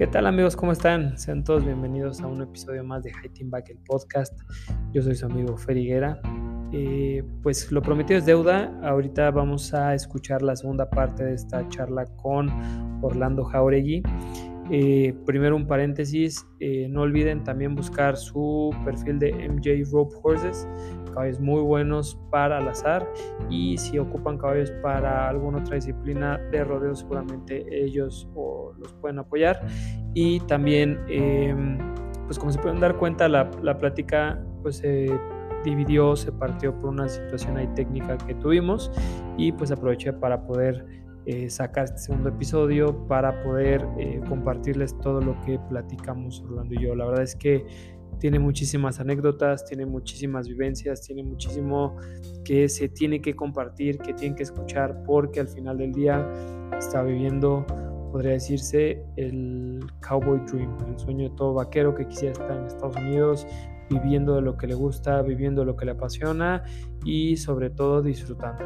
¿Qué tal amigos? ¿Cómo están? Sean todos bienvenidos a un episodio más de High Back, el podcast. Yo soy su amigo Feriguera. Eh, pues lo prometido es deuda. Ahorita vamos a escuchar la segunda parte de esta charla con Orlando Jauregui. Eh, primero un paréntesis, eh, no olviden también buscar su perfil de MJ Rope Horses, caballos muy buenos para al azar y si ocupan caballos para alguna otra disciplina de rodeo seguramente ellos los pueden apoyar. Y también em, pues como se pueden dar cuenta la, la plática pues se dividió, se partió por una situación ahí técnica que tuvimos y pues aproveché para poder eh, sacar este segundo episodio para poder eh, compartirles todo lo que platicamos Orlando y yo. La verdad es que tiene muchísimas anécdotas, tiene muchísimas vivencias, tiene muchísimo que se tiene que compartir, que tienen que escuchar, porque al final del día está viviendo, podría decirse, el cowboy dream, el sueño de todo vaquero que quisiera estar en Estados Unidos, viviendo de lo que le gusta, viviendo lo que le apasiona y sobre todo disfrutando.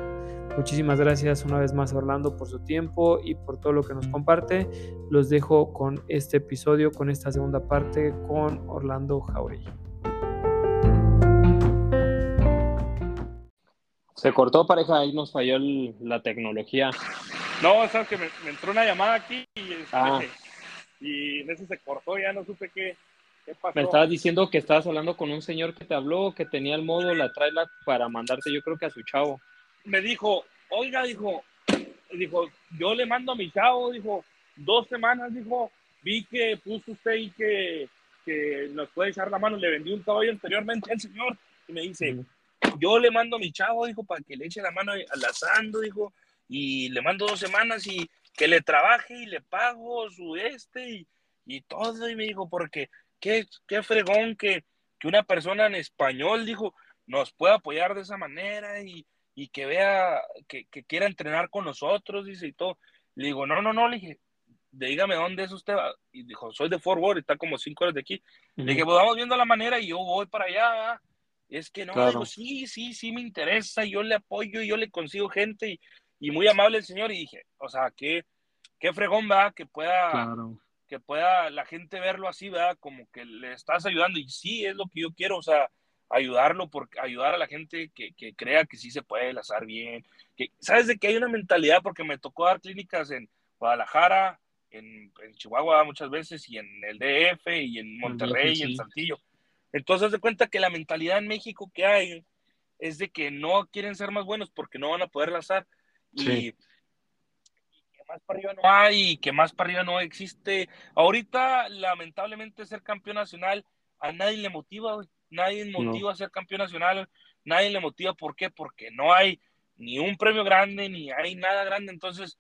Muchísimas gracias una vez más Orlando por su tiempo y por todo lo que nos comparte. Los dejo con este episodio, con esta segunda parte con Orlando Jauregui. Se cortó pareja, ahí nos falló la tecnología. No, o sea que me, entró una llamada aquí y, ah. y en ese se cortó, ya no supe qué, qué pasó. Me estabas diciendo que estabas hablando con un señor que te habló, que tenía el modo, la trailer para mandarte yo creo que a su chavo me dijo, oiga, dijo, dijo, yo le mando a mi chavo, dijo, dos semanas, dijo, vi que puso usted ahí que, que nos puede echar la mano, le vendí un caballo anteriormente al señor, y me dice, yo le mando a mi chavo, dijo, para que le eche la mano al asando, dijo, y le mando dos semanas y que le trabaje y le pago su este y, y todo, y me dijo, porque qué, qué fregón que, que una persona en español, dijo, nos pueda apoyar de esa manera y, y que vea, que, quiera entrenar con nosotros, dice, y todo. Le digo, no, no, no, le dije, dígame dónde es usted. Y dijo, soy de Fort Worth, está como cinco horas de aquí. Le dije, pues vamos viendo la manera y yo voy para allá. Es que no, digo, sí, sí, sí me interesa, yo le apoyo, y yo le consigo gente y, muy amable el señor. Y dije, o sea, qué, qué fregón, va Que pueda, que pueda la gente verlo así, ¿verdad? Como que le estás ayudando. Y sí, es lo que yo quiero, o sea, ayudarlo, por, ayudar a la gente que, que crea que sí se puede lazar bien. Que, ¿Sabes de que hay una mentalidad? Porque me tocó dar clínicas en Guadalajara, en, Chihuahua muchas veces, y en el DF, y en Monterrey, y en Saltillo. Entonces, de cuenta que la mentalidad en México que hay es de que no quieren ser más buenos porque no van a poder lazar. Y, que más para arriba no hay, y que más para arriba no existe. Ahorita, lamentablemente, ser campeón nacional a nadie le motiva, nadie motiva a ser campeón nacional, nadie le motiva, ¿por qué? Porque no hay ni un premio grande, ni hay nada grande, entonces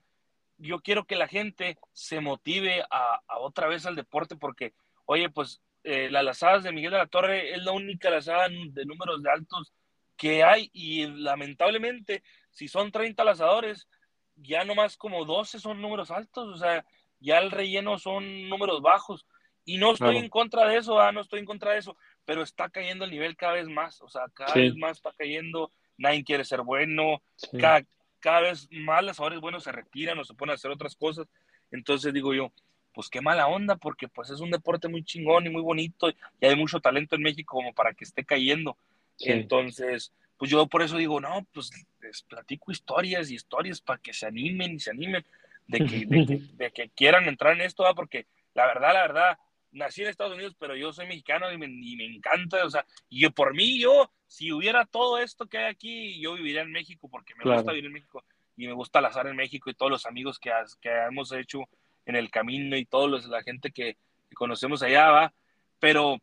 yo quiero que la gente se motive a, otra vez al deporte, porque, oye, pues eh, las lazadas de Miguel de la Torre es la única lazada de números de altos que hay, y lamentablemente, si son 30 lazadores, ya nomás como 12 son números altos, o sea, ya el relleno son números bajos. Y no estoy en contra de eso, no estoy en contra de eso, pero está cayendo el nivel cada vez más, o sea, cada vez más está cayendo, nadie quiere ser bueno, cada, vez más las horas buenos se retiran o se ponen a hacer otras cosas. Entonces digo yo, pues qué mala onda, porque pues es un deporte muy chingón y muy bonito y hay mucho talento en México como para que esté cayendo. Entonces, pues yo por eso digo, no, pues les platico historias y historias para que se animen y se animen de que, de que, quieran entrar en esto, porque la verdad, la verdad, nací en Estados Unidos, pero yo soy mexicano y me, encanta, o sea, y yo por mí, yo, si hubiera todo esto que hay aquí, yo viviría en México porque me gusta vivir en México y me gusta lazar en México y todos los amigos que, que hemos hecho en el camino y todos la gente que, conocemos allá, va, pero,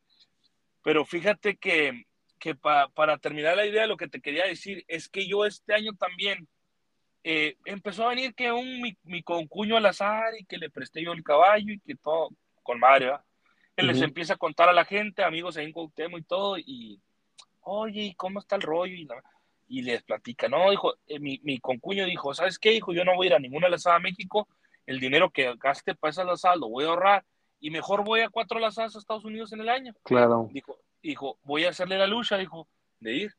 pero fíjate que, que para terminar la idea, lo que te quería decir es que yo este año también eh, empezó a venir que un mi, mi concuño al azar y que le presté yo el caballo y que todo con madre, ¿va? Él les empieza a contar a la gente, amigos ahí en Cuauhtémoc y todo, y, oye, ¿cómo está el rollo? Y, y les platica, no, dijo, eh, mi, mi, concuño dijo, ¿sabes qué? Dijo, yo no voy a ir a ninguna lazada a México, el dinero que gaste para esa lazada lo voy a ahorrar, y mejor voy a cuatro lazadas a Estados Unidos en el año. Claro. Dijo, dijo voy a hacerle la lucha, dijo, de ir.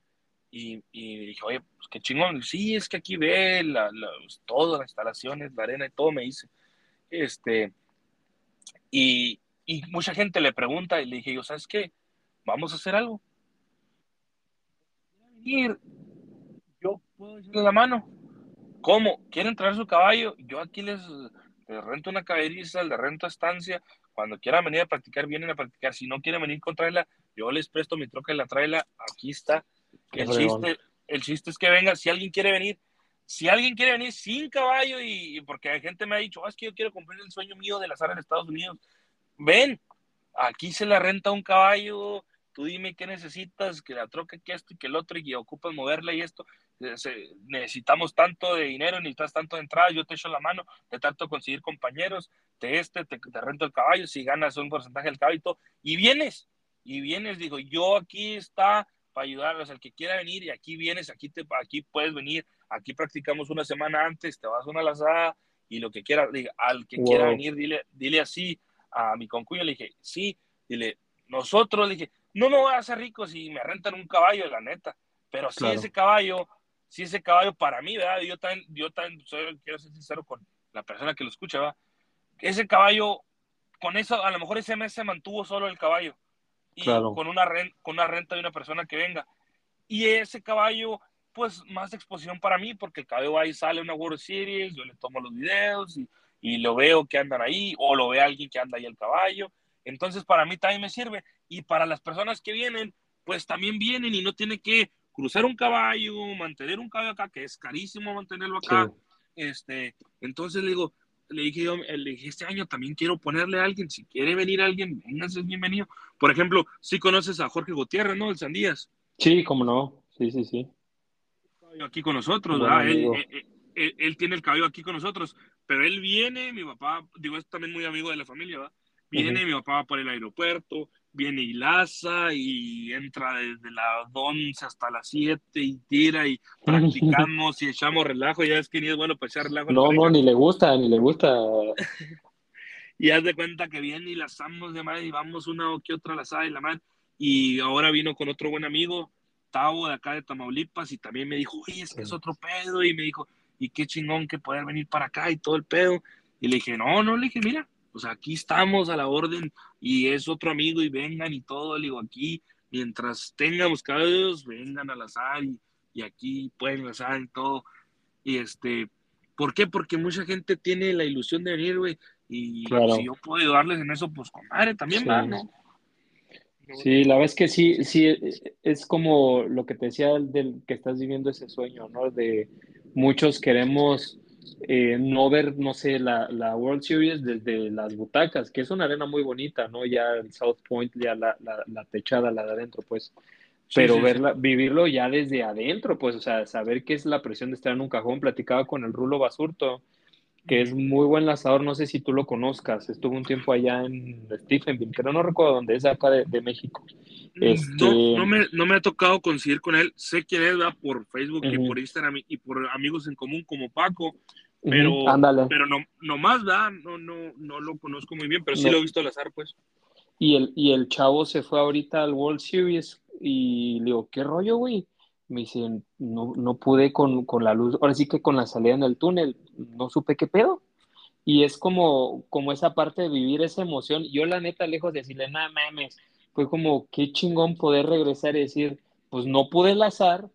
Y, y dije, oye, pues qué chingón. Sí, es que aquí ve la, la, pues, todo, las instalaciones, la arena y todo, me dice. Este, Y, y mucha gente le pregunta y le dije, yo, ¿sabes qué? Vamos a hacer algo. Venir, yo puedo echarle la mano. ¿Cómo? ¿Quieren traer su caballo? Yo aquí les, les rento una caberiza, les rento estancia. Cuando quieran venir a practicar, vienen a practicar. Si no quieren venir con traerla, yo les presto mi troca y la traela. Aquí está. El chiste, el chiste es que venga. Si alguien quiere venir, si alguien quiere venir sin caballo y, porque hay gente me ha dicho, oh, es que yo quiero cumplir el sueño mío de las áreas de Estados Unidos, ven, aquí se la renta un caballo, tú dime qué necesitas, que la troca, que esto y que el otro, y ocupas moverla y esto, necesitamos tanto de dinero, necesitas tanto de entrada, yo te echo la mano, te trato de conseguir compañeros, te este, te, te rento el caballo, si ganas un porcentaje del caballo y todo, y vienes, y vienes, digo, yo aquí está para ayudarlos, el que quiera venir, y aquí vienes, aquí, te, aquí puedes venir, aquí practicamos una semana antes, te vas a una lazada, y lo que quiera, diga, al que quiera venir, dile, dile así a mi concuño, le dije, sí, dile, nosotros, le dije, no me voy a hacer rico si me rentan un caballo, la neta, pero si ese caballo si ese caballo para mí, ¿verdad? Yo también, yo también quiero ser sincero con la persona que lo escucha, ¿verdad? Ese caballo, con eso, a lo mejor ese mes se mantuvo solo el caballo. Y con, una renta, con una renta de una persona que venga. Y ese caballo, pues más exposición para mí, porque el caballo ahí sale una World Series, yo le tomo los videos y, y lo veo que andan ahí, o lo ve alguien que anda ahí el caballo. Entonces, para mí también me sirve. Y para las personas que vienen, pues también vienen y no tiene que cruzar un caballo, mantener un caballo acá, que es carísimo mantenerlo acá. Este, entonces le digo, le dije yo, le dije, este año también quiero ponerle a alguien, si quiere venir alguien, véngase, es bienvenido. Por ejemplo, si conoces a Jorge Gutiérrez, ¿no? El Sandías. Sí, cómo no, sí, sí, sí. Aquí con nosotros, ¿verdad? Él, él, él, tiene el cabello aquí con nosotros, pero él viene, mi papá, digo, es también muy amigo de la familia, ¿verdad? Viene, mi papá por el aeropuerto, viene y laza y entra desde las 11 hasta las 7 y tira y practicamos y echamos relajo. Ya es que ni es bueno para echar relajo. No, no, ni le gusta, ni le gusta. y haz de cuenta que viene y lazamos de madre y vamos una o que otra lazada y la madre. Y ahora vino con otro buen amigo, Tavo de acá de Tamaulipas, y también me dijo, oye, es que es otro pedo. Y me dijo, y qué chingón que poder venir para acá y todo el pedo. Y le dije, no, no, le dije, mira, pues aquí estamos a la orden y es otro amigo y vengan y todo, le digo, aquí, mientras tengamos caballos, vengan al azar y, y aquí pueden azar y todo. Y este, ¿por qué? Porque mucha gente tiene la ilusión de venir, güey, y si yo puedo ayudarles en eso, pues con madre también va, ¿no? Sí, la verdad es que sí, sí, es como lo que te decía del que estás viviendo ese sueño, ¿no? De muchos queremos eh, no ver, no sé, la, la, World Series desde las butacas, que es una arena muy bonita, ¿no? Ya el South Point, ya la, la, la techada, la de adentro, pues. Pero verla, vivirlo ya desde adentro, pues, o sea, saber qué es la presión de estar en un cajón. Platicaba con el Rulo Basurto, que es muy buen lanzador, no sé si tú lo conozcas, estuvo un tiempo allá en Stephenville, pero no recuerdo dónde es, acá de, de México. Mm, este... No, no, me, no me ha tocado conseguir con él, sé quién es, ¿verdad? por Facebook y por Instagram y por amigos en común como Paco, pero, pero no, no más, ¿verdad? No, no, no lo conozco muy bien, pero sí lo he visto al azar, pues. Y el, y el chavo se fue ahorita al World Series y le digo, ¿qué rollo, güey? Me dicen, no, no pude con, con, la luz, ahora sí que con la salida en el túnel, no supe qué pedo. Y es como, como esa parte de vivir esa emoción. Yo la neta, lejos de decirle, nada mames, fue como qué chingón poder regresar y decir, pues no pude azar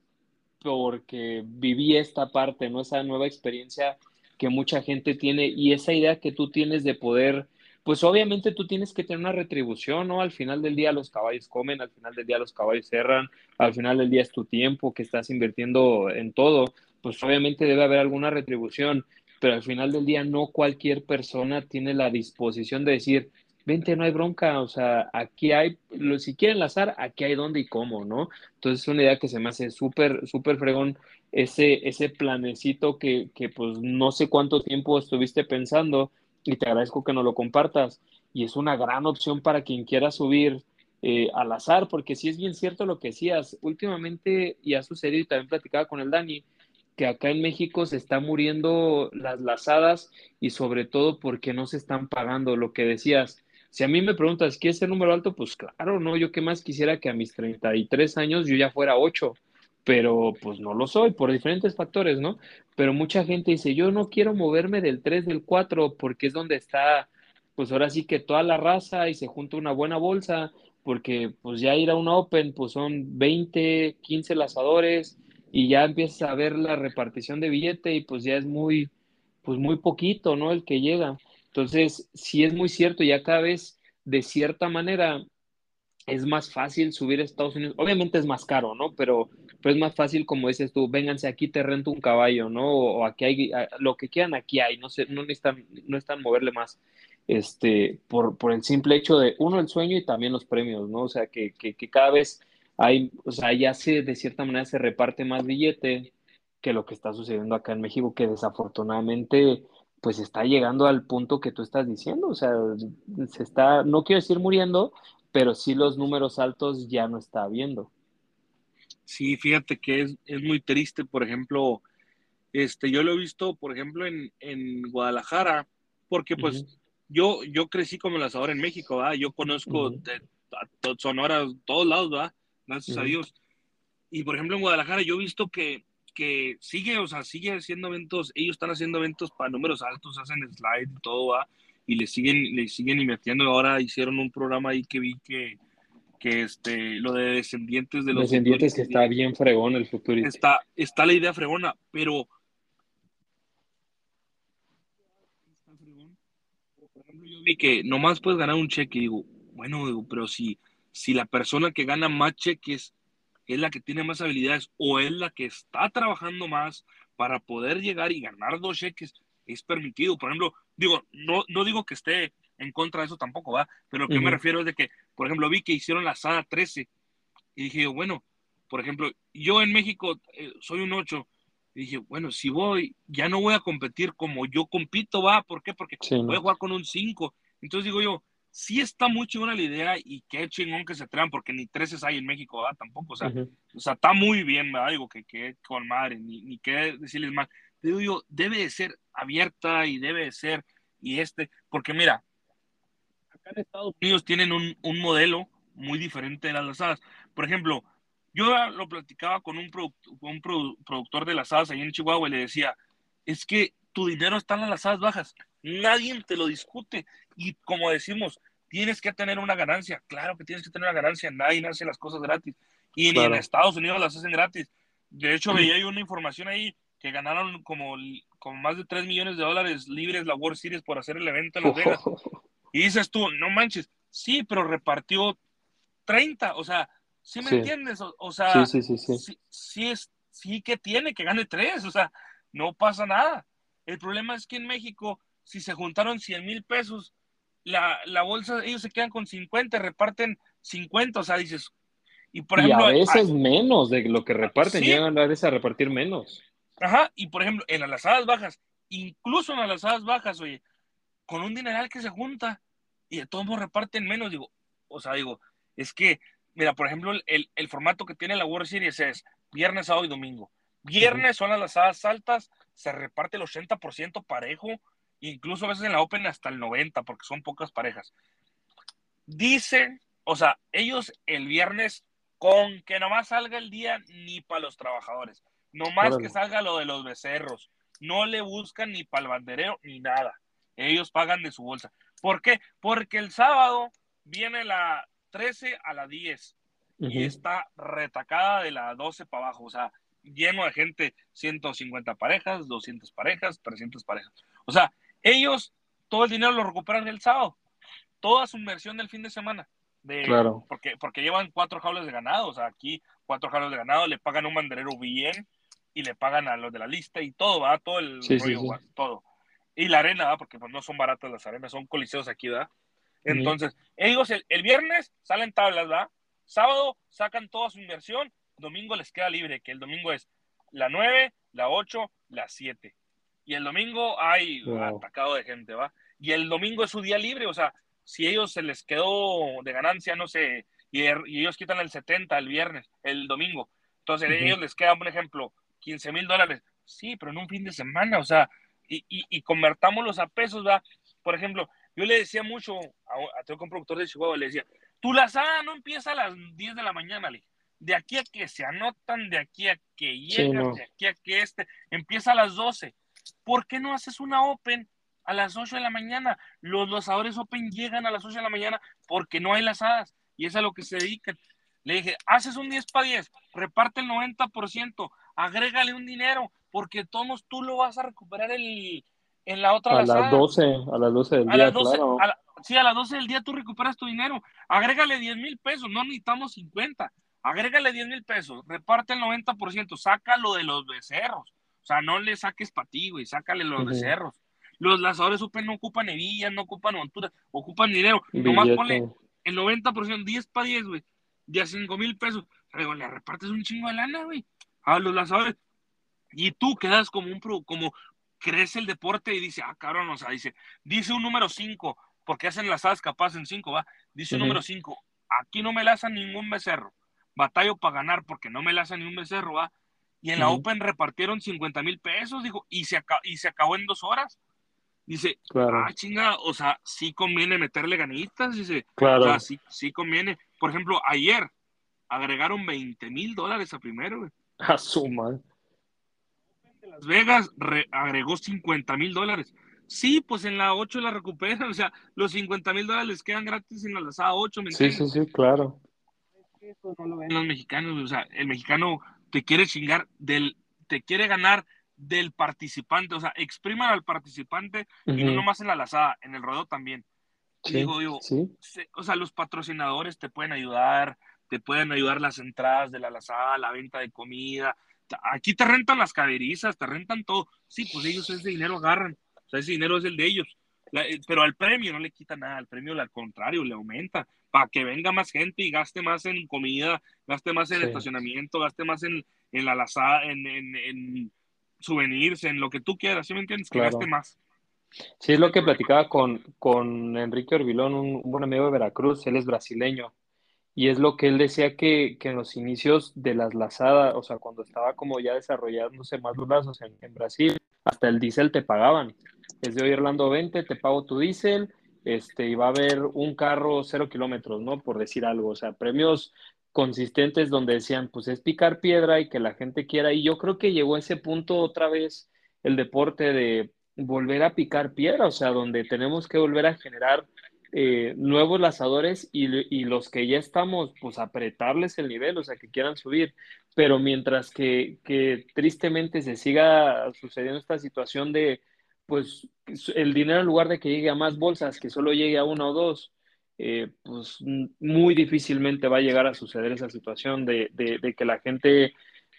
porque viví esta parte, ¿no? Esa nueva experiencia que mucha gente tiene y esa idea que tú tienes de poder, pues obviamente tú tienes que tener una retribución, ¿no? Al final del día los caballos comen, al final del día los caballos cerran, al final del día es tu tiempo que estás invirtiendo en todo, pues obviamente debe haber alguna retribución, pero al final del día no cualquier persona tiene la disposición de decir, vente, no hay bronca, o sea, aquí hay, si quieren lazar, aquí hay dónde y cómo, ¿no? Entonces es una idea que se me hace súper, súper fregón ese, ese planecito que, que pues no sé cuánto tiempo estuviste pensando y te agradezco que nos lo compartas y es una gran opción para quien quiera subir eh, al azar, porque sí es bien cierto lo que decías, últimamente y ha sucedido y también platicaba con el Dani, que acá en México se están muriendo las lazadas y sobre todo porque no se están pagando lo que decías. Si a mí me preguntas, ¿qué es el número alto? Pues claro, no, yo qué más quisiera que a mis 33 años yo ya fuera 8, pero pues no lo soy por diferentes factores, ¿no? Pero mucha gente dice, yo no quiero moverme del 3, del 4, porque es donde está pues ahora sí que toda la raza y se junta una buena bolsa, porque pues ya ir a un Open, pues son 20, 15 lanzadores y ya empiezas a ver la repartición de billete y pues ya es muy, pues muy poquito, ¿no? El que llega. Entonces, sí es muy cierto, ya cada vez de cierta manera es más fácil subir a Estados Unidos. Obviamente es más caro, ¿no? Pero, pero es más fácil, como dices tú, vénganse aquí, te rento un caballo, ¿no? O, aquí hay, lo que quieran aquí hay, no sé, no necesitan, no están moverle más, este, por, por el simple hecho de, uno, el sueño y también los premios, ¿no? O sea, que, que, que cada vez hay, o sea, ya se, de cierta manera se reparte más billete que lo que está sucediendo acá en México, que desafortunadamente pues está llegando al punto que tú estás diciendo, o sea, se está, no quiero decir muriendo, pero sí los números altos ya no está viendo. Sí, fíjate que es, es muy triste, por ejemplo, este, yo lo he visto, por ejemplo, en, en Guadalajara, porque pues yo, yo crecí como lanzador en México, ¿verdad? Yo conozco de, Sonora, todos lados, ¿verdad? Gracias a Dios. Y por ejemplo, en Guadalajara yo he visto que, que sigue, o sea, sigue haciendo eventos, ellos están haciendo eventos para números altos, hacen slide y todo, ¿verdad? y le siguen, le siguen invirtiendo. Ahora hicieron un programa ahí que vi que, que este, lo de descendientes de los descendientes que está bien fregón el futuro. Está, está la idea fregona, pero por ejemplo, yo vi que nomás puedes ganar un cheque y digo, bueno, pero si, si la persona que gana más cheques es la que tiene más habilidades o es la que está trabajando más para poder llegar y ganar dos cheques, es permitido. Por ejemplo, digo, no, no digo que esté en contra de eso tampoco, ¿va? Pero lo que me refiero es de que, por ejemplo, vi que hicieron la SADA 13 y dije, bueno, por ejemplo, yo en México eh, soy un 8 y dije, bueno, si voy, ya no voy a competir como yo compito, ¿va? ¿Por qué? Porque voy a jugar con un 5. Entonces digo yo, sí está muy chingona la idea y qué chingón que se atrevan, porque ni 13 hay en México, ¿va? Tampoco, o sea, o sea, está muy bien, ¿verdad? Digo que, que con madre, ni, ni qué decirles más. Digo yo, debe de ser abierta y debe de ser y este, porque mira, acá en Estados Unidos tienen un, un modelo muy diferente de las lazadas. Por ejemplo, yo lo platicaba con un, un productor de lazadas ahí en Chihuahua y le decía, es que tu dinero está en las lazadas bajas, nadie te lo discute y como decimos, tienes que tener una ganancia, claro que tienes que tener una ganancia, nadie hace las cosas gratis y ni en Estados Unidos las hacen gratis. De hecho, veía una información ahí que ganaron como, como más de 3 millones de dólares libres la World Series por hacer el evento en Las Vegas. Y dices tú, no manches, sí, pero repartió 30, o sea, ¿sí me entiendes? O, sea, sí, sí, sí, sí, es, sí que tiene que gane 3, o sea, no pasa nada. El problema es que en México, si se juntaron 100 mil pesos, la, la, bolsa, ellos se quedan con 50, reparten 50, o sea, dices, y por ejemplo... a veces menos de lo que reparten, llegan a veces a repartir menos. Ajá, y por ejemplo, en las bajas, incluso en las bajas, oye, con un dineral que se junta y de todos modos reparten menos, digo, o sea, digo, es que, mira, por ejemplo, el, el formato que tiene la World Series es viernes, sábado y domingo. Viernes son las lazadas altas, se reparte el 80% parejo, incluso a veces en la Open hasta el 90%, porque son pocas parejas. Dicen, o sea, ellos el viernes, con que nomás salga el día, ni para los trabajadores. No más que salga lo de los becerros. No le buscan ni para el banderero ni nada. Ellos pagan de su bolsa. ¿Por qué? Porque el sábado viene la 13 a la 10 y está retacada de la 12 para abajo. O sea, lleno de gente, 150 parejas, 200 parejas, 300 parejas. O sea, ellos todo el dinero lo recuperan el sábado. Toda su inversión del fin de semana. De, claro. Porque, porque llevan cuatro jaulas de ganado. O sea, aquí cuatro jaulas de ganado, le pagan un banderero bien y le pagan a los de la lista y todo, va, todo el rollo, todo. Y la arena, ¿va? porque pues no son baratas las arenas, son coliseos aquí, ¿verdad? Entonces, ellos el, viernes salen tablas, ¿va? Sábado sacan toda su inversión, domingo les queda libre, que el domingo es la 9, la 8, la 7. Y el domingo hay atacado de gente, ¿va? Y el domingo es su día libre, o sea, si ellos se les quedó de ganancia, no sé, y, er, ellos quitan el 70 el viernes, el domingo. Entonces, a ellos les queda, un ejemplo, 15 mil dólares. Sí, pero en un fin de semana, o sea, y, y, y convertámoslos a pesos, ¿va? Por ejemplo, yo le decía mucho a, a un productor de Chihuahua, le decía, tu lazada no empieza a las 10 de la mañana, le de aquí a que se anotan, de aquí a que llegan, de aquí a que este, empieza a las 12. ¿Por qué no haces una Open a las 8 de la mañana. Los lanzadores Open llegan a las 8 de la mañana porque no hay lazadas y es a lo que se dedican. Le dije, haces un 10 para 10, reparte el 90%, agrégale un dinero, porque todos tú lo vas a recuperar el, en la otra a las 12, a las 12 del a día, las 12, claro. a la- sí, a las 12 del día tú recuperas tu dinero. Agrégale 10 mil pesos, no necesitamos 50. Agrégale 10 mil pesos, reparte el 90%, sácalo de los becerros. O sea, no le saques para ti, güey, sácale los Ujú. becerros. Los lanzadores super no ocupan hebillas, no ocupan monturas, ocupan dinero. Nomás ponle el 90%, 10 para 10, güey, de a 5 mil pesos. Digo, le repartes un chingo de lana, güey, a los lanzadores. Y tú quedas como un, pro- como crece el deporte y dice, ah, cabrón, o sea, dice, dice un número 5, porque hacen lazadas capaz en 5, va. Dice un número 5, aquí no me laza ningún becerro. Batallo para ganar porque no me laza ni un becerro, va. Y en la. Open repartieron 50 mil pesos, dijo, y se, y se acabó en dos horas. Dice, Claro, ah, chinga, o sea, sí conviene meterle ganitas, dice, o claro. sea, sí, sí conviene. Por ejemplo, ayer agregaron 20 mil dólares a primero, güey. A su madre. Las Vegas re- agregó 50 mil dólares. Sí, pues en la 8 la recuperan, o sea, los 50 mil dólares les quedan gratis en la lazada 8, ¿me Sí, entiendes? sí, sí, claro. Eso no lo ven los mexicanos, o sea, el mexicano te quiere chingar del, te quiere ganar del participante, o sea, expriman al participante y no nomás en la lazada, en el rodeo también. Sí, digo, digo, sí, se- o sea, los patrocinadores te pueden ayudar, te pueden ayudar las entradas de la lazada, la venta de comida. Aquí te rentan las caderizas, te rentan todo. Sí, pues ellos ese dinero agarran, o sea, ese dinero es el de ellos. La- eh, pero al premio no le quita nada, al premio al contrario, le aumenta para que venga más gente y gaste más en comida, gaste más en Sí. estacionamiento, gaste más en, en la lazada, en, en, en souvenirs, en lo que tú quieras, ¿sí me entiendes? Que Claro. gaste más. Sí, es lo que platicaba con, con Enrique Orbilón, un, un buen amigo de Veracruz, él es brasileño, y es lo que él decía que, que en los inicios de las lazadas, o sea, cuando estaba como ya desarrollándose más los lazos en, Brasil, hasta el diésel te pagaban. Es de hoy Orlando 20, te pago tu diésel, este, y va a haber un carro cero kilómetros, ¿no? Por decir algo, o sea, premios consistentes donde decían, pues es picar piedra y que la gente quiera, y yo creo que llegó a ese punto otra vez el deporte de volver a picar piedra, o sea, donde tenemos que volver a generar eh, nuevos lazadores y, los que ya estamos, pues apretarles el nivel, o sea, que quieran subir. Pero mientras que, tristemente se siga sucediendo esta situación de, pues, el dinero en lugar de que llegue a más bolsas, que solo llegue a una o dos, eh, pues muy difícilmente va a llegar a suceder esa situación de, de, de que la gente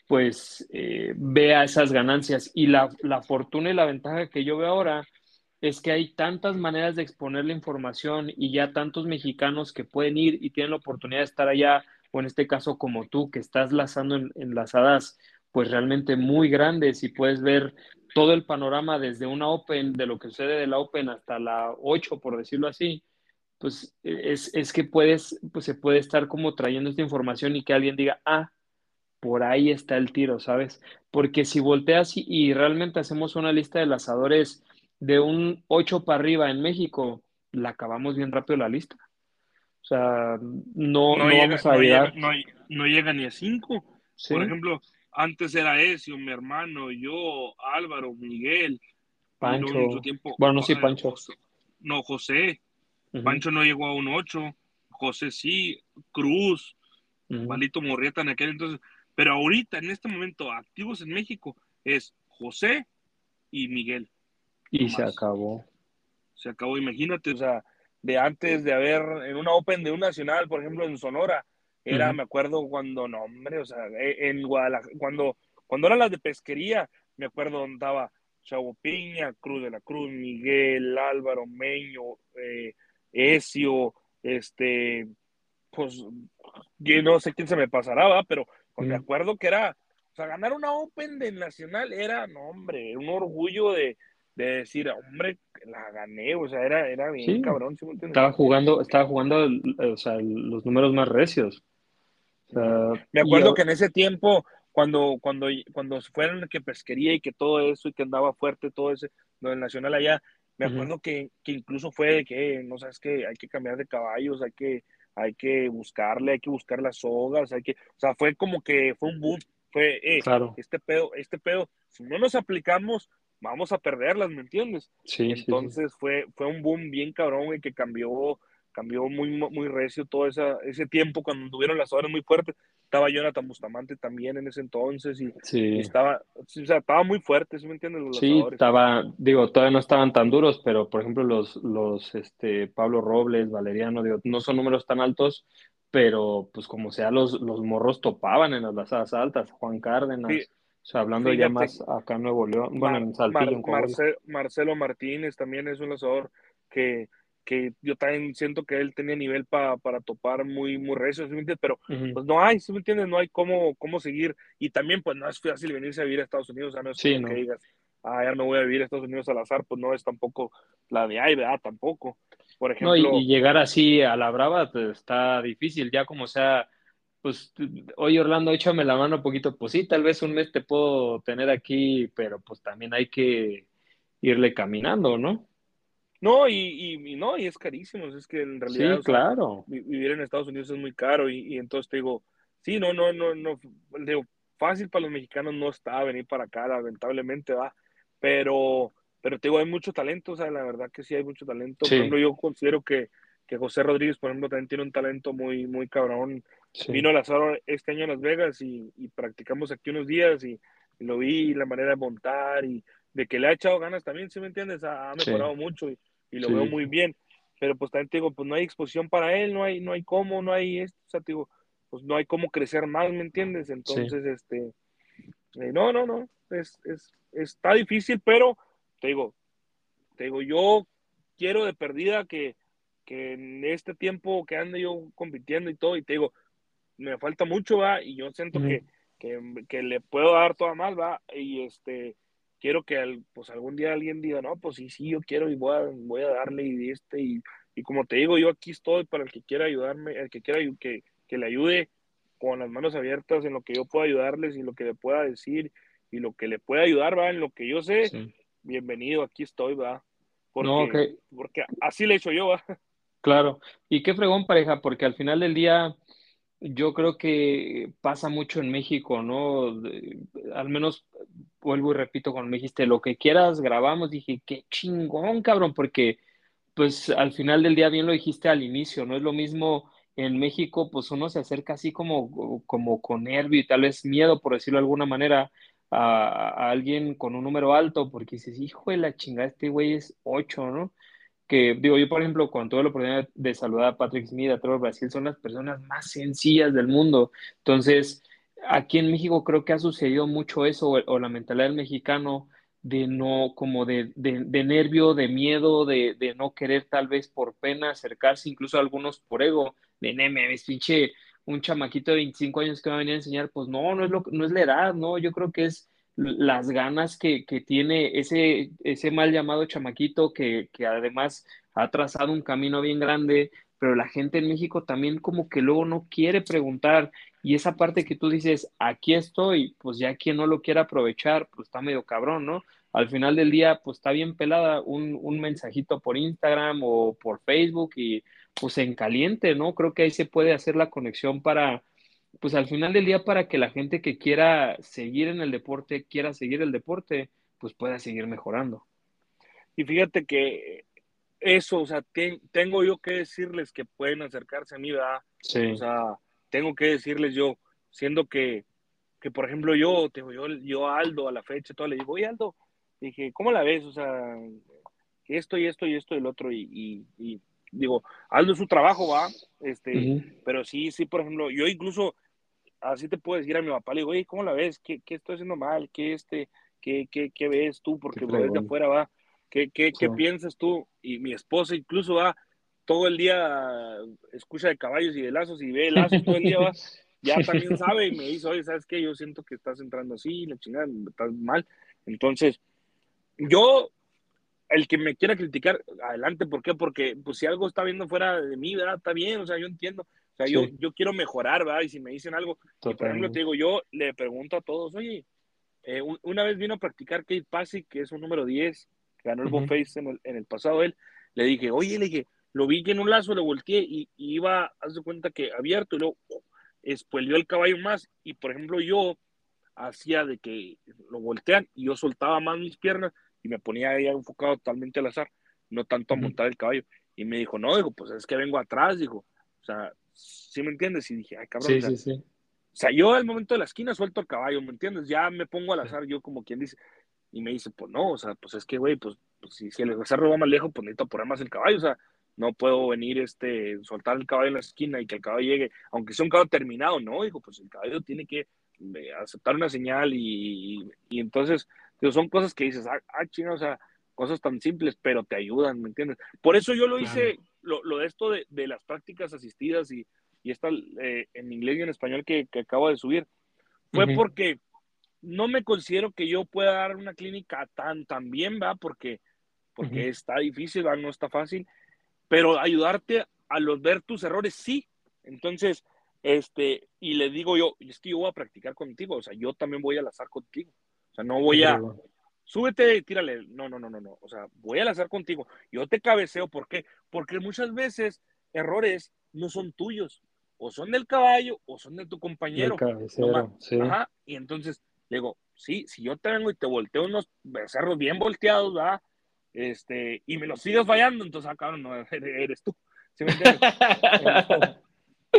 pues eh, vea esas ganancias. Y la, la, fortuna y la ventaja que yo veo ahora es que hay tantas maneras de exponer la información y ya tantos mexicanos que pueden ir y tienen la oportunidad de estar allá, o en este caso como tú, que estás lazando en, enlazadas pues realmente muy grandes y puedes ver todo el panorama desde una Open, de lo que sucede de la Open hasta la 8, por decirlo así, pues es, es que puedes, pues se puede estar como trayendo esta información y que alguien diga, ah, por ahí está el tiro, ¿sabes? Porque si volteas y, y realmente hacemos una lista de lanzadores de un 8 para arriba en México, la acabamos bien rápido la lista. O sea, no, no, no llega, vamos a no llegar. Llega, no, llega ni a 5. ¿Sí? Por ejemplo, antes era Ezio, mi hermano, yo, Álvaro, Miguel. Pancho. Tiempo, bueno, no, sí, Pancho. No, José. Uh -huh. Pancho no llegó a un 8. José sí. Cruz. Uh -huh. Malito Morrieta en aquel entonces. Pero ahorita, en este momento, activos en México es José y Miguel. Y se acabó. Se acabó, imagínate, o sea, de antes de haber en una Open de un nacional, por ejemplo, en Sonora, era, uh -huh. me acuerdo cuando, no, hombre, o sea, en Guadalajara, cuando, cuando eran las de pesquería, me acuerdo donde estaba Chavo Piña, Cruz de la Cruz, Miguel, Álvaro, Meño, eh, Ezio, este, pues, yo no sé quién se me pasará, ¿va? pero pues, uh -huh. me acuerdo que era, o sea, ganar una Open de Nacional era, no, hombre, un orgullo de, de decir, hombre, la gané, o sea, era, era bien sí. cabrón. ¿sí estaba jugando, estaba jugando, o sea, los números más recios. O sea, me acuerdo que en ese tiempo, cuando, cuando, cuando fueron que pesquería y que todo eso, y que andaba fuerte todo ese, lo del Nacional allá, me acuerdo uh -huh. que, que, incluso fue de que, no sabes que hay que cambiar de caballos, hay que, hay que buscarle, hay que buscar las sogas, hay que, o sea, fue como que fue un boom, fue, eh, claro. este pedo, este pedo, si no nos aplicamos, vamos a perderlas, ¿me entiendes? Sí, Entonces Fue, fue un boom bien cabrón, güey, que cambió, cambió muy, muy recio todo esa, ese tiempo cuando tuvieron las horas muy fuertes. Estaba Jonathan Bustamante también en ese entonces y, estaba, o sea, estaba muy fuerte, ¿sí me entiendes? Los sí, estaba, digo, todavía no estaban tan duros, pero por ejemplo los, los, este, Pablo Robles, Valeriano, digo, no son números tan altos, pero pues como sea, los, los morros topaban en las lazadas altas, Juan Cárdenas, o sea, hablando ya más acá en Nuevo León, bueno, en Saltillo. en Marcelo Martínez también es un lanzador que, que yo también siento que él tenía nivel para topar muy, muy recio, pero pues no hay, ¿sí me entiendes? No hay cómo, cómo seguir. Y también, pues no es fácil venirse a vivir a Estados Unidos, o sea, no es que digas, ah, ya me voy a vivir a Estados Unidos al azar, pues no es tampoco la de ahí, ¿verdad? Tampoco. Por ejemplo. No, y, llegar así a la brava pues, está difícil, ya como sea. Pues hoy Orlando, échame la mano un poquito, pues sí, tal vez un mes te puedo tener aquí, pero pues también hay que irle caminando, ¿no? No, y, y, no, y es carísimo, es que en realidad sí, claro. vivir en Estados Unidos es muy caro y, y, entonces te digo, sí, no, no, no, no, digo, fácil para los mexicanos no está venir para acá, lamentablemente, va, pero, pero te digo, hay mucho talento, o sea, la verdad que sí hay mucho talento. Por ejemplo, yo considero que, que José Rodríguez, por ejemplo, también tiene un talento muy, muy cabrón. Vino a la este año a Las Vegas y, y practicamos aquí unos días y, lo vi, la manera de montar y de que le ha echado ganas también, ¿sí me entiendes? Ha, mejorado mucho y, y lo veo muy bien. Pero pues también te digo, pues no hay exposición para él, no hay, no hay cómo, no hay esto, o sea, te digo, pues no hay cómo crecer más, ¿me entiendes? Entonces, este, eh, no, no, no, es, es, está difícil, pero te digo, te digo, yo quiero de perdida que, que en este tiempo que ande yo compitiendo y todo, y te digo, me falta mucho, va, y yo siento que, que, que, le puedo dar toda más, va, y este, quiero que pues algún día alguien diga, no, pues sí, sí, yo quiero y voy a, voy a darle y este, y, y como te digo, yo aquí estoy para el que quiera ayudarme, el que quiera que, que le ayude con las manos abiertas en lo que yo pueda ayudarles y lo que le pueda decir y lo que le pueda ayudar, va, en lo que yo sé, bienvenido, aquí estoy, va. Porque, porque así le he hecho yo, va. Claro, y qué fregón pareja, porque al final del día yo creo que pasa mucho en México, ¿no? al menos vuelvo y repito cuando me dijiste lo que quieras grabamos, dije, qué chingón, cabrón, porque pues al final del día bien lo dijiste al inicio, no es lo mismo en México, pues uno se acerca así como, como con nervio y tal vez miedo, por decirlo de alguna manera, a, alguien con un número alto, porque dices, hijo de la chingada, este güey es 8, ¿no? Que digo yo, por ejemplo, cuando tuve la oportunidad de saludar a Patrick Smith, a Trevor Brasil, son las personas más sencillas del mundo. Entonces, aquí en México creo que ha sucedido mucho eso, o, la mentalidad del mexicano de no, como de, de, nervio, de miedo, de, de, no querer tal vez por pena acercarse, incluso a algunos por ego, de neme, pinche un chamaquito de 25 años que va a venir a enseñar, pues no, no es, lo, no es la edad, no, yo creo que es las ganas que, tiene ese, ese mal llamado chamaquito que, además ha trazado un camino bien grande, pero la gente en México también como que luego no quiere preguntar y esa parte que tú dices, aquí estoy, pues ya quien no lo quiera aprovechar, pues está medio cabrón, ¿no? Al final del día, pues está bien pelada un, un mensajito por Instagram o por Facebook y pues en caliente, ¿no? Creo que ahí se puede hacer la conexión para, pues al final del día para que la gente que quiera seguir en el deporte, quiera seguir el deporte, pues pueda seguir mejorando. Y fíjate que eso, o sea, tengo yo que decirles que pueden acercarse a mí, ¿verdad? Sí. O sea, tengo que decirles yo, siendo que, que por ejemplo, yo, tengo yo, yo a Aldo a la fecha, todo le digo, oye Aldo, dije, ¿cómo la ves? O sea, esto y esto y esto y el otro, y, y, digo, es su trabajo, va, este, pero sí, sí, por ejemplo, yo incluso así te puedo decir a mi papá, le digo, oye, ¿cómo la ves? ¿Qué, qué estoy haciendo mal? ¿Qué, este, qué, qué, qué ves tú? Porque lo ves de afuera, va. ¿Qué, qué, qué piensas tú? Y mi esposa incluso va todo el día, escucha de caballos y de lazos y ve lazos todo el día, va. Ya también sabe y me dice, oye, ¿sabes qué? Yo siento que estás entrando así, la chingada, estás mal. Entonces, yo, el que me quiera criticar, adelante, ¿por qué? Porque, pues, si algo está viendo fuera de mí, ¿verdad? Está bien, o sea, yo entiendo sea, yo, yo quiero mejorar, ¿verdad? Y si me dicen algo, por ejemplo, te digo, yo le pregunto a todos, oye, eh, una vez vino a practicar Kate Passy, que es un número 10, que ganó el uh Face en el, en el, pasado él, le dije, oye, le dije, lo vi que en un lazo le volteé y, iba, haz de cuenta que abierto y luego oh, espuelió el caballo más y, por ejemplo, yo hacía de que lo voltean y yo soltaba más mis piernas y me ponía ahí enfocado totalmente al azar, no tanto a montar el caballo. Y me dijo, no, digo, pues es que vengo atrás, dijo, o sea, ¿sí me entiendes? Y dije, ay, cabrón. Sí, o sea, sí, sí. o sea, yo al momento de la esquina suelto el caballo, ¿me entiendes? Ya me pongo al azar, yo como quien dice. Y me dice, pues no, o sea, pues es que, güey, pues, pues si, si el becerro va más lejos, pues necesito poner más el caballo, o sea, no puedo venir, este, soltar el caballo en la esquina y que el caballo llegue, aunque sea un caballo terminado, no, dijo, pues el caballo tiene que eh, aceptar una señal y, y entonces, digo, son cosas que dices, ah, ah o sea, cosas tan simples, pero te ayudan, ¿me entiendes? Por eso yo lo Claro. hice, lo, lo de esto de, de las prácticas asistidas y, y esta eh, en inglés y en español que, que acabo de subir, fue porque no me considero que yo pueda dar una clínica tan, tan bien, ¿va? Porque, porque está difícil, ¿va? No está fácil, pero ayudarte a los ver tus errores, sí. Entonces, este, y le digo yo, es que yo voy a practicar contigo, o sea, yo también voy al azar contigo. Sea, no voy a, súbete y tírale. No, no, no, no, no. O sea, voy al azar contigo. Yo te cabeceo, ¿por qué? Porque muchas veces errores no son tuyos. O son del caballo o son de tu El compañero. cabecero, Nomás- sí. Ajá. Y entonces le digo, sí, si yo te vengo y te volteo unos becerros bien volteados, ¿verdad? Este, y me los sigues fallando, entonces, ah, cabrón, no eres tú. ¿Sí me entiendes?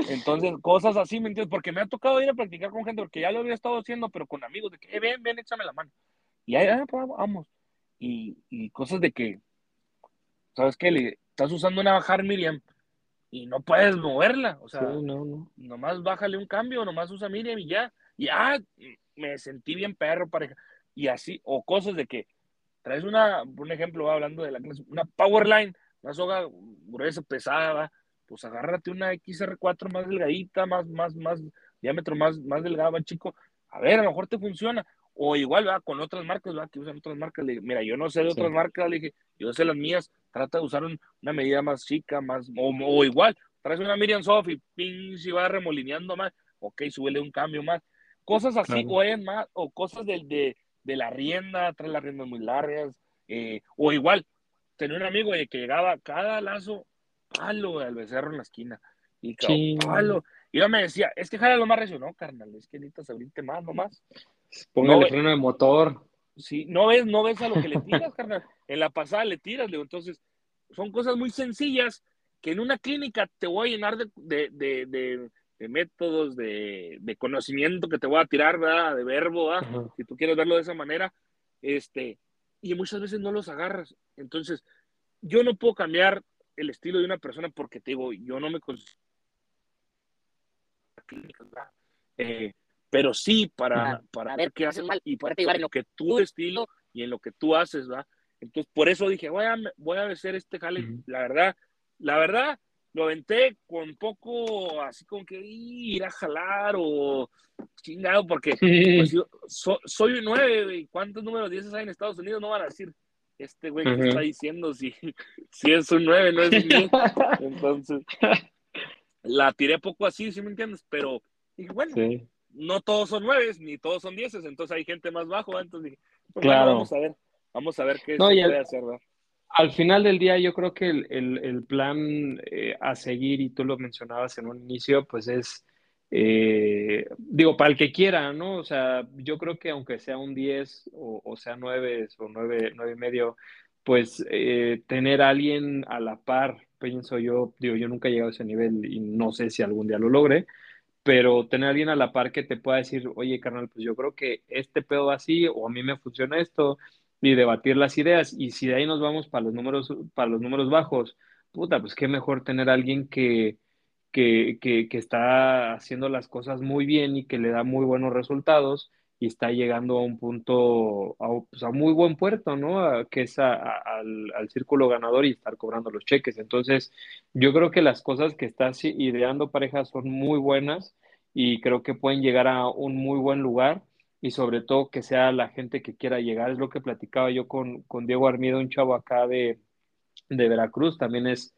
Entonces, cosas así, ¿me entiendes? Porque me ha tocado ir a practicar con gente, porque ya lo había estado haciendo, pero con amigos, de que, eh, ven, ven, échame la mano. Y ahí, ah, pues, vamos. Y, y cosas de que, ¿sabes qué? Le, estás usando una bajar Miriam y no puedes moverla. O sea, Sí, no, no. nomás bájale un cambio, nomás usa Miriam y ya. Y ah, me sentí bien perro, pareja. Y así, o cosas de que traes una, un ejemplo, hablando de la clase, una power line, una soga gruesa, pesada, pues agárrate una XR4 más delgadita, más, más, más, diámetro más, más delgada, va, chico. A ver, a lo mejor te funciona. O igual, va, con otras marcas, va, que usan otras marcas. Le dije, mira, yo no sé de Sí. otras marcas, le dije, yo sé las mías, trata de usar un- una medida más chica, más, o, o igual, traes una Miriam Soft y ping, si va remolineando más, ok, súbele un cambio más. Cosas así, Claro. o es más, o cosas de, de, de la rienda, trae las riendas muy largas, eh, o igual, tenía un amigo de que llegaba cada lazo, palo al becerro en la esquina, y cabrón, Sí. palo, y yo me decía, es que jala lo más recio, no, carnal, es que necesitas abrirte más, nomás. Póngale No, freno de motor. Sí, no ves, no ves a lo que le tiras, carnal. En la pasada le tiras, digo, entonces, son cosas muy sencillas que en una clínica te voy a llenar de, de, de, de- de métodos, de, de conocimiento que te voy a tirar, ¿verdad? De verbo, ¿verdad? Si tú quieres verlo de esa manera, este, y muchas veces no los agarras. Entonces, yo no puedo cambiar el estilo de una persona porque te digo, yo no me considero. Eh, pero sí para, para ver qué haces mal y poderte ayudar en lo que tu estilo y en lo que tú haces, ¿va? Entonces, por eso dije, voy a, voy a hacer este jale, Ujú. la verdad, la verdad, lo aventé con poco, así como que "Ih, ir a jalar o chingado, porque pues, yo so- soy un 9, y ¿cuántos números 10 hay en Estados Unidos? No van a decir, este güey que está diciendo si, si es un 9, no es un 10. Entonces, la tiré poco así, ¿sí me entiendes? Pero dije, bueno, Sí. no todos son 9, ni todos son 10, entonces hay gente más bajo, entonces dije, pues, Claro. bueno, vamos a ver, vamos a ver qué No, se puede hacer, ¿verdad? Al final del día, yo creo que el, el- el plan eh, a seguir, y tú lo mencionabas en un inicio, pues es, eh, digo, para el que quiera, ¿no? O sea, yo creo que aunque sea un 10 o, sea 9 o 9, 9 y medio, pues eh, tener alguien a la par, pienso yo, digo, yo nunca he llegado a ese nivel y no sé si algún día lo logre, pero tener alguien a la par que te pueda decir, oye, carnal, pues yo creo que este pedo va así, o a mí me funciona esto, y debatir las ideas. Y si de ahí nos vamos para los números, para los números bajos, puta, pues qué mejor tener alguien que, que, está haciendo las cosas muy bien y que le da muy buenos resultados y está llegando a un punto, a, pues, muy buen puerto, ¿no? A- que es al, círculo ganador y estar cobrando los cheques. Entonces, yo creo que las cosas que estás ideando, pareja, son muy buenas y creo que pueden llegar a un muy buen lugar y sobre todo que sea la gente que quiera llegar. Es lo que platicaba yo con, con Diego Armido, un chavo acá de, de Veracruz, también es,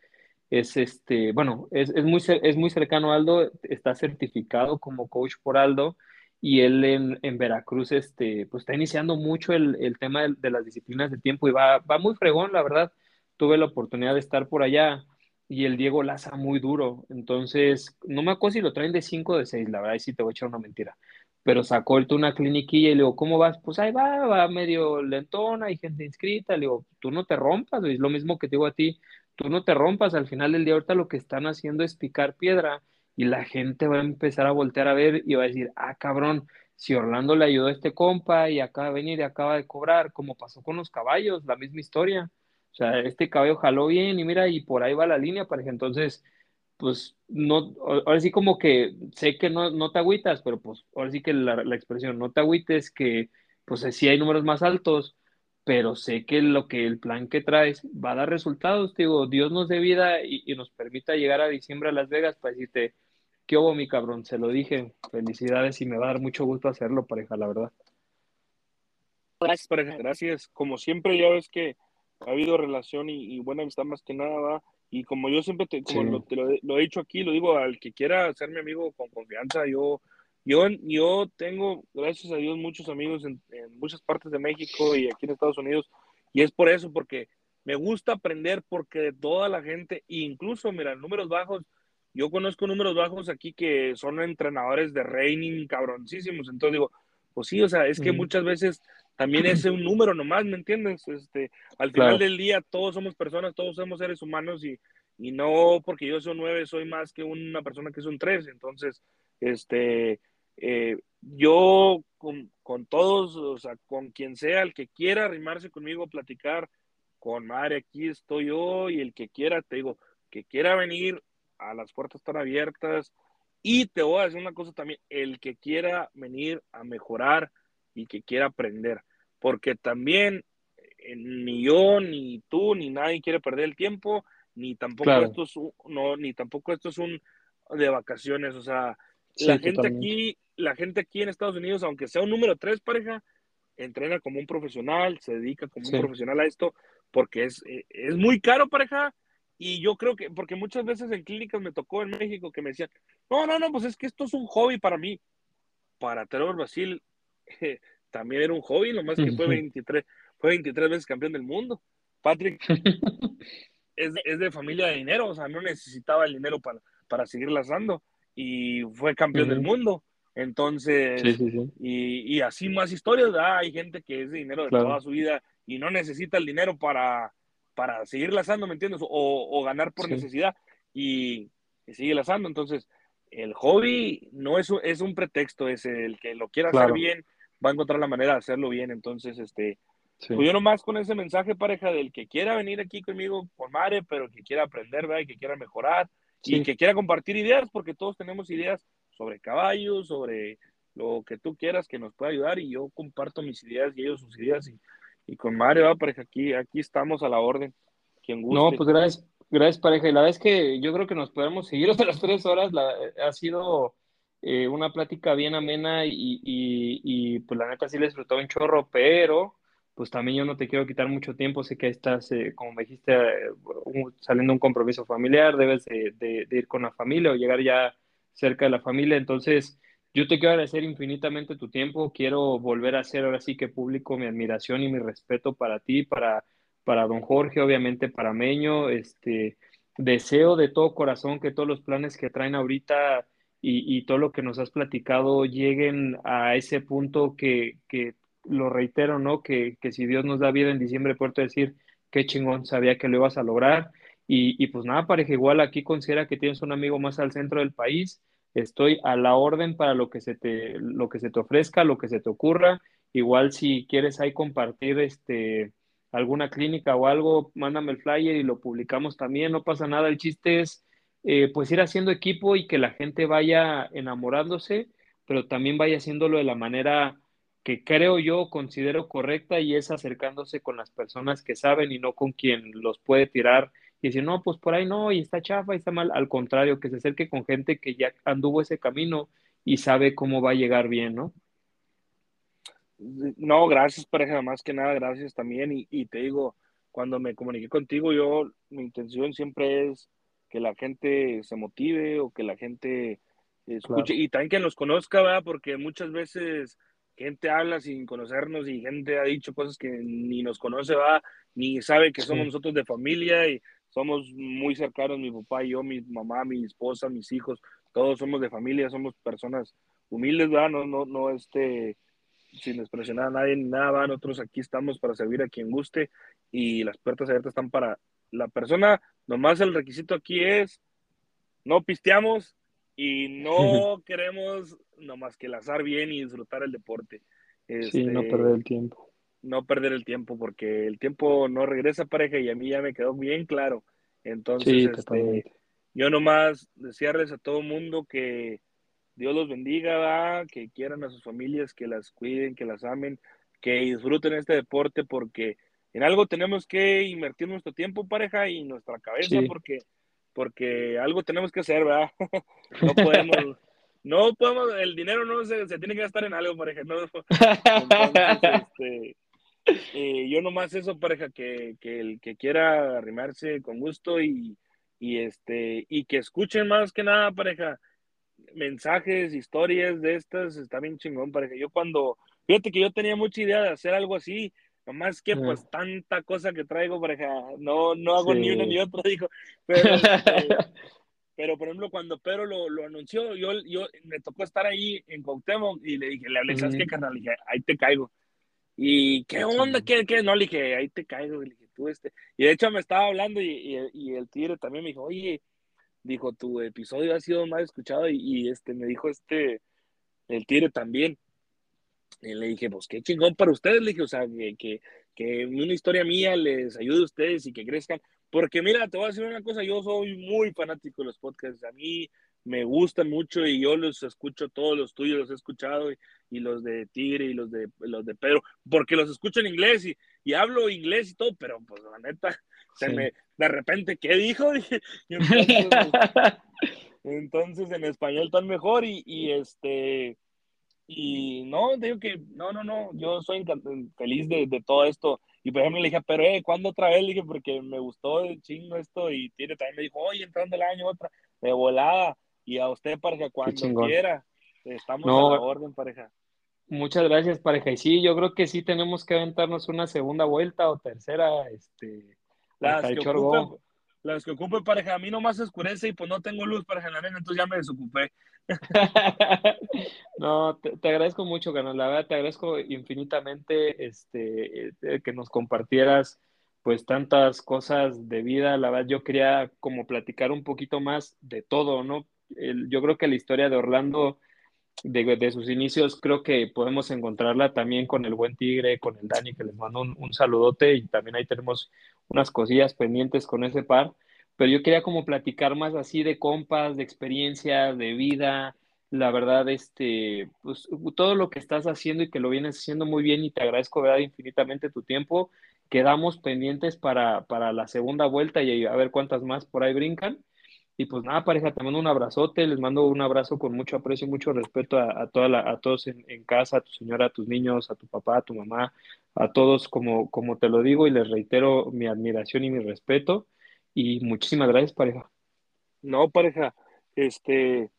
es este, bueno, es, es, muy, es muy cercano a Aldo, está certificado como coach por Aldo y él en, en Veracruz este, pues está iniciando mucho el, el tema de, las disciplinas de tiempo y va, va muy fregón, la verdad. Tuve la oportunidad de estar por allá y el Diego laza muy duro, entonces no me acuerdo si lo traen de 5 o de 6, la verdad, y sí te voy a echar una mentira pero sacó el una cliniquilla y le digo, ¿cómo vas? Pues ahí va, va medio lentona, hay gente inscrita, le digo, tú no te rompas, es lo mismo que te digo a ti, tú no te rompas, al final del día ahorita lo que están haciendo es picar piedra y la gente va a empezar a voltear a ver y va a decir, ah, cabrón, si Orlando le ayudó a este compa y acaba de venir y acaba de cobrar, como pasó con los caballos, la misma historia. O sea, este caballo jaló bien y mira, y por ahí va la línea, pareja. Entonces, pues, no, ahora sí como que sé que no, no te agüitas, pero pues, ahora sí que la, la expresión, no te agüites, que pues sí hay números más altos, pero sé que lo que el plan que traes va a dar resultados, digo, Dios nos dé vida y, y nos permita llegar a diciembre a Las Vegas para decirte, ¿Qué hubo, mi cabrón? Se lo dije. Felicidades y me va a dar mucho gusto hacerlo, pareja, la verdad. Gracias, pareja, gracias. Como siempre, ya ves que ha habido relación y, buena amistad más que nada, ¿va? Y como yo siempre te, como lo, te lo, he dicho aquí, lo digo al que quiera ser mi amigo con confianza, yo, yo, yo tengo, gracias a Dios, muchos amigos en, en muchas partes de México y aquí en Estados Unidos, y es por eso, porque me gusta aprender, porque de toda la gente, incluso, mira, números bajos, yo conozco números bajos aquí que son entrenadores de reining cabroncísimos, entonces digo, pues sí, o sea, es que muchas veces también es un número nomás, ¿me entiendes? Este, al final del día todos somos personas, todos somos seres humanos y, y no porque yo soy nueve soy más que una persona que es un tres, entonces, este, eh, yo con, con, todos, o sea, con quien sea, el que quiera arrimarse conmigo, platicar con madre, aquí estoy yo y el que quiera, te digo, que quiera venir a las puertas están abiertas. Y te voy a decir una cosa también, el que quiera venir a mejorar y que quiera aprender, porque también eh, ni yo, ni tú, ni nadie quiere perder el tiempo, ni tampoco esto es un, no, ni tampoco esto es un de vacaciones, o sea, la gente aquí, la gente aquí en Estados Unidos, aunque sea un número tres pareja, entrena como un profesional, se dedica como un profesional a esto, porque es, eh, es muy caro pareja, y yo creo que, porque muchas veces en clínicas me tocó en México que me decían, no, no, no, pues es que esto es un hobby para mí. Para Trevor Brasil también era un hobby, nomás que fue 23, fue 23 veces campeón del mundo. Patrick es, es, de familia de dinero, o sea, no necesitaba el dinero para, para seguir lanzando y fue campeón del mundo. Entonces, Y, y, así más historias, hay gente que es de dinero de toda su vida y no necesita el dinero para, para seguir lazando, ¿me entiendes? O, ganar por necesidad y, sigue lazando. Entonces, el hobby no es, es un pretexto, es el que lo quiera hacer bien, va a encontrar la manera de hacerlo bien. Entonces, este, pues yo nomás con ese mensaje, pareja, del que quiera venir aquí conmigo por madre, pero que quiera aprender, ¿verdad? Y que quiera mejorar y que quiera compartir ideas, porque todos tenemos ideas sobre caballos, sobre lo que tú quieras que nos pueda ayudar y yo comparto mis ideas y ellos sus ideas y y con Mario, va, pareja, aquí, aquí estamos a la orden. Quien guste. No, pues gracias, gracias, pareja. Y la verdad es que yo creo que nos podemos seguir hasta las tres horas. La, ha sido eh, una plática bien amena y, y, y, pues la neta sí le disfrutó un chorro, pero pues también yo no te quiero quitar mucho tiempo. Sé que estás, eh, como me dijiste, eh, saliendo un compromiso familiar, debes de, de, de ir con la familia o llegar ya cerca de la familia. Entonces, yo te quiero agradecer infinitamente tu tiempo. Quiero volver a hacer ahora sí que público mi admiración y mi respeto para ti, para, para don Jorge, obviamente para Meño. Este, deseo de todo corazón que todos los planes que traen ahorita y, y todo lo que nos has platicado lleguen a ese punto que, que lo reitero, ¿no? Que, que, si Dios nos da vida en diciembre, puedo decir qué chingón, sabía que lo ibas a lograr. Y, y pues nada, pareja, igual aquí considera que tienes un amigo más al centro del país Estoy a la orden para lo que se te, lo que se te ofrezca, lo que se te ocurra. Igual si quieres ahí compartir este, alguna clínica o algo, mándame el flyer y lo publicamos también, no pasa nada. El chiste es eh, pues ir haciendo equipo y que la gente vaya enamorándose, pero también vaya haciéndolo de la manera que creo yo, considero correcta y es acercándose con las personas que saben y no con quien los puede tirar y decir, no, pues por ahí no, y está chafa, y está mal. Al contrario, que se acerque con gente que ya anduvo ese camino y sabe cómo va a llegar bien, ¿no? No, gracias, pareja, más que nada, gracias también. Y, y te digo, cuando me comuniqué contigo, yo, mi intención siempre es que la gente se motive o que la gente escuche y también que nos conozca, ¿verdad? Porque muchas veces gente habla sin conocernos y gente ha dicho cosas que ni nos conoce, va, ni sabe que somos nosotros de familia y somos muy cercanos, mi papá y yo, mi mamá, mi esposa, mis hijos, todos somos de familia, somos personas humildes, ¿verdad? No, no, no, este, sin expresionar a nadie ni nada, nosotros aquí estamos para servir a quien guste y las puertas abiertas están para la persona, nomás el requisito aquí es, no pisteamos y no queremos nomás que lazar bien y disfrutar el deporte. sí, no este, perder el tiempo. No perder el tiempo, porque el tiempo no regresa pareja y a mí ya me quedó bien claro. Entonces, este, yo nomás desearles a todo el mundo que Dios los bendiga, que quieran a sus familias, que las cuiden, que las amen, que disfruten este deporte, porque en algo tenemos que invertir nuestro tiempo, pareja, y nuestra cabeza, porque, porque algo tenemos que hacer, ¿verdad? no podemos, no podemos, el dinero no se, tiene que gastar en algo, pareja, ¿no? Entonces, este, eh, yo nomás eso, pareja, que, que el que quiera arrimarse con gusto y, y este, y que escuchen más que nada, pareja, mensajes, historias de estas, está bien chingón, pareja. Yo cuando, fíjate que yo tenía mucha idea de hacer algo así, nomás que pues tanta cosa que traigo, pareja, no, no hago ni uno ni otro, dijo. Pero, este, pero por ejemplo, cuando Pedro lo, lo, anunció, yo, yo me tocó estar ahí en Cuauhtémoc y le dije, le hablé, ¿sabes qué, carnal? Le dije, ahí te caigo. ¿Y qué onda? ¿Qué, qué? No, le dije, ahí te caigo. Le dije, tú este. Y de hecho me estaba hablando y, y, y el tigre también me dijo, oye, dijo, tu episodio ha sido más escuchado y, este, me dijo este, el Tigre también. Y le dije, pues qué chingón para ustedes, le dije, o sea, que, que, que una historia mía les ayude a ustedes y que crezcan. Porque mira, te voy a decir una cosa, yo soy muy fanático de los podcasts. A mí me gustan mucho y yo los escucho todos los tuyos, los he escuchado y, los de Tigre y los de los de Pedro, porque los escucho en inglés y, y hablo inglés y todo, pero pues la neta, se me, de repente, ¿qué dijo? entonces, en español tan mejor y, y, este, y no, digo que, no, no, no, yo soy feliz de, de, todo esto. Y por ejemplo le dije, pero, eh, ¿cuándo otra vez? Le dije, porque me gustó el chingo esto y tiene también me dijo, oye, entrando el año otra, de volada. Y a usted, pareja, cuando quiera, estamos a la orden, pareja. Muchas gracias, pareja. Y sí, yo creo que sí tenemos que aventarnos una segunda vuelta o tercera, este, las que, ocupen, las que ocupen pareja, a mí nomás se oscurece y pues no tengo luz para en la entonces ya me desocupé. no, te, agradezco mucho, Canal, la verdad te agradezco infinitamente este, eh, que nos compartieras pues tantas cosas de vida, la verdad yo quería como platicar un poquito más de todo, ¿no? yo creo que la historia de Orlando, de, sus inicios, creo que podemos encontrarla también con el buen Tigre, con el Dani, que les mando un, un saludote y también ahí tenemos unas cosillas pendientes con ese par, pero yo quería como platicar más así de compas, de experiencia, de vida, la verdad, este, pues todo lo que estás haciendo y que lo vienes haciendo muy bien y te agradezco, ¿verdad? Infinitamente tu tiempo. Quedamos pendientes para, para la segunda vuelta y a ver cuántas más por ahí brincan. Y pues nada, pareja, te mando un abrazote, les mando un abrazo con mucho aprecio, mucho respeto a, toda la, a todos en, en, casa, a tu señora, a tus niños, a tu papá, a tu mamá, a todos, como, como te lo digo, y les reitero mi admiración y mi respeto. Y muchísimas gracias, pareja. No, pareja, este,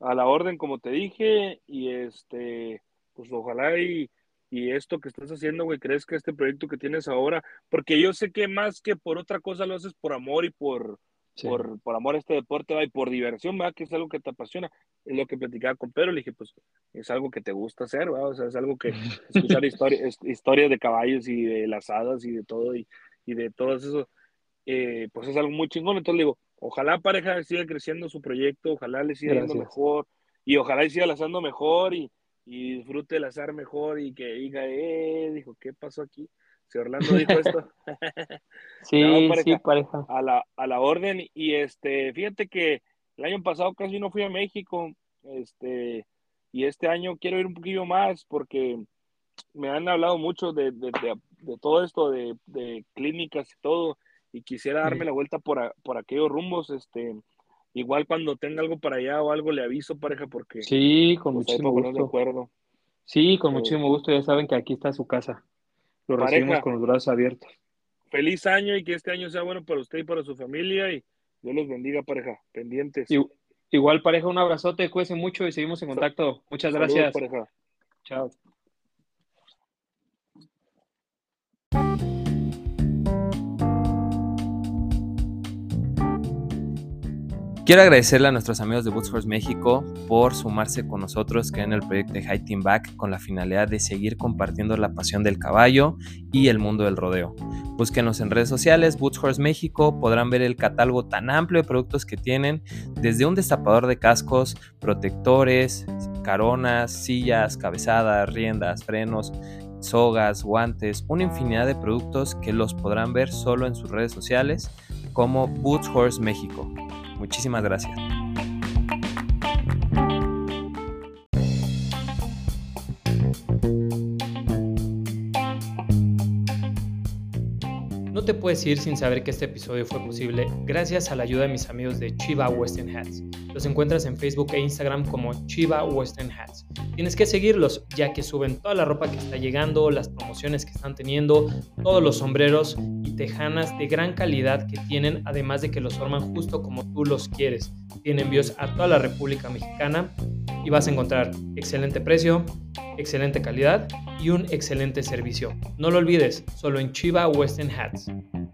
a la orden, como te dije, y este, pues ojalá y, y esto que estás haciendo, güey, crezca este proyecto que tienes ahora, porque yo sé que más que por otra cosa lo haces por amor y por, por, por, amor a este deporte y por diversión, ¿verdad? que es algo que te apasiona. Es lo que platicaba con Pedro, le dije, pues es algo que te gusta hacer, ¿verdad? o sea, es algo que escuchar historias historias de caballos y de las hadas y de todo y, y de todo eso, eh, pues es algo muy chingón. Entonces le digo, ojalá pareja siga creciendo su proyecto, ojalá le siga dando mejor y ojalá le siga lanzando mejor y, y disfrute el azar mejor y que diga, eh, dijo, ¿qué pasó aquí? Si Orlando dijo esto. sí, sí, pareja. A la, a la orden. Y este, fíjate que el año pasado casi no fui a México. Este, y este año quiero ir un poquillo más porque me han hablado mucho de, de, de, todo esto, de, clínicas y todo. Y quisiera darme la vuelta por, por aquellos rumbos. Este, igual cuando tenga algo para allá o algo le aviso, pareja, porque. Sí, con pues, muchísimo gusto. Sí, con eh, muchísimo gusto. Ya saben que aquí está su casa. Lo recibimos con los brazos abiertos. Feliz año y que este año sea bueno para usted y para su familia y Dios los bendiga, pareja. Pendientes. igual, pareja, un abrazote, cuídense mucho y seguimos en contacto. Muchas gracias. pareja. Chao. Quiero agradecerle a nuestros amigos de Boots Horse México por sumarse con nosotros en el proyecto de Team Back con la finalidad de seguir compartiendo la pasión del caballo y el mundo del rodeo. Búsquenos en redes sociales, Boots Horse México, podrán ver el catálogo tan amplio de productos que tienen, desde un destapador de cascos, protectores, caronas, sillas, cabezadas, riendas, frenos, sogas, guantes, una infinidad de productos que los podrán ver solo en sus redes sociales como Boots Horse México. Muchísimas gracias. No te puedes ir sin saber que este episodio fue posible gracias a la ayuda de mis amigos de Chiva Western Hats. Los encuentras en Facebook e Instagram como Chiva Western Hats. Tienes que seguirlos ya que suben toda la ropa que está llegando, las promociones que están teniendo, todos los sombreros y tejanas de gran calidad que tienen, además de que los forman justo como tú los quieres. Tienen envíos a toda la República Mexicana y vas a encontrar excelente precio, excelente calidad y un excelente servicio. No lo olvides, solo en Chiva Western Hats. Thank you.